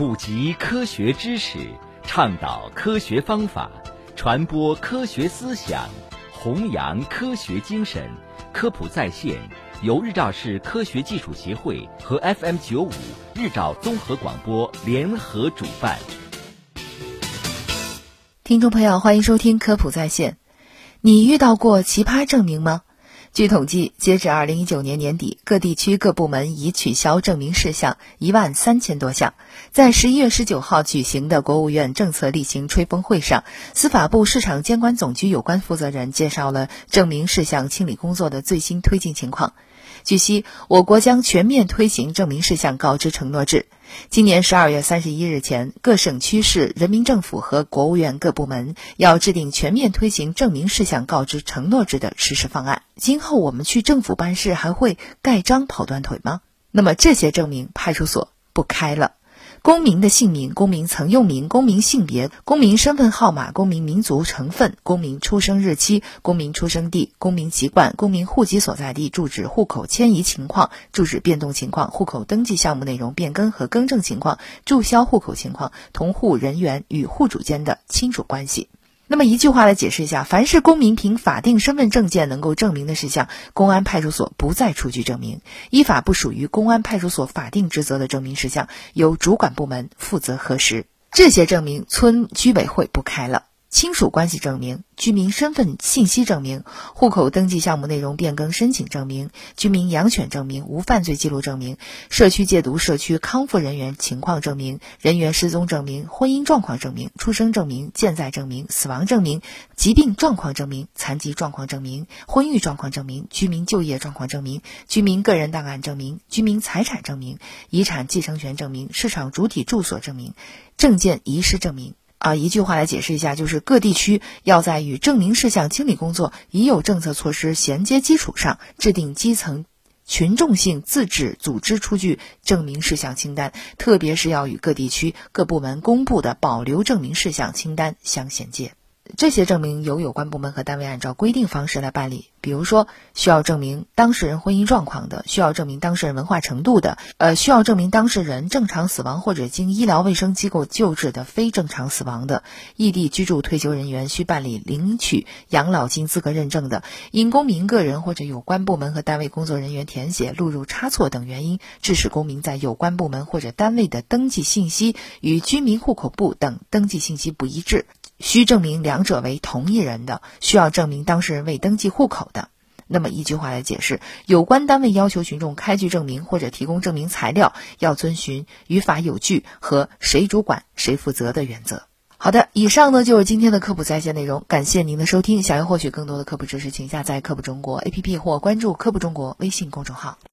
普及科学知识，倡导科学方法，传播科学思想，弘扬科学精神。科普在线由日照市科学技术协会和 FM 九五日照综合广播联合主办。听众朋友，欢迎收听科普在线。你遇到过奇葩证明吗？据统计，截止二零一九年年底，各地区各部门已取消证明事项一万三千多项。在十一月十九号举行的国务院政策例行吹风会上，司法部市场监管总局有关负责人介绍了证明事项清理工作的最新推进情况。据悉，我国将全面推行证明事项告知承诺制。今年十二月三十一日前，各省区市人民政府和国务院各部门要制定全面推行证明事项告知承诺制的实施方案。今后我们去政府办事还会盖章跑断腿吗？那么这些证明，派出所不开了。公民的姓名、公民曾用名、公民性别、公民身份号码、公民民族成分、公民出生日期、公民出生地、公民籍贯、公民户籍所在地、住址、户口迁移情况、住址变动情况、户口登记项目内容变更和更正情况、注销户口情况、同户人员与户主间的亲属关系。那么一句话来解释一下，凡是公民凭法定身份证件能够证明的事项，公安派出所不再出具证明；依法不属于公安派出所法定职责的证明事项，由主管部门负责核实。这些证明，村居委会不开了。亲属关系证明、居民身份信息证明、户口登记项目内容变更申请证明、居民养犬证明、无犯罪记录证明、社区戒毒社区康复人员情况证明、人员失踪证明、婚姻状况证明、出生证明、健在证明、死亡证明、疾病状况证明、残疾状况证明、婚育状况证明、居民就业状况证明、居民个人档案证明、居民财产证明、遗产继承权证明、市场主体住所证明、证件遗失证明。啊，一句话来解释一下，就是各地区要在与证明事项清理工作已有政策措施衔接基础上，制定基层群众性自治组织出具证明事项清单，特别是要与各地区各部门公布的保留证明事项清单相衔接。这些证明由有关部门和单位按照规定方式来办理。比如说，需要证明当事人婚姻状况的，需要证明当事人文化程度的，呃，需要证明当事人正常死亡或者经医疗卫生机构救治的非正常死亡的，异地居住退休人员需办理领取养老金资格认证的，因公民个人或者有关部门和单位工作人员填写录入差错等原因，致使公民在有关部门或者单位的登记信息与居民户口簿等登记信息不一致。需证明两者为同一人的，需要证明当事人未登记户口的。那么一句话来解释，有关单位要求群众开具证明或者提供证明材料，要遵循于法有据和谁主管谁负责的原则。好的，以上呢就是今天的科普在线内容，感谢您的收听。想要获取更多的科普知识，请下载科普中国 APP 或关注科普中国微信公众号。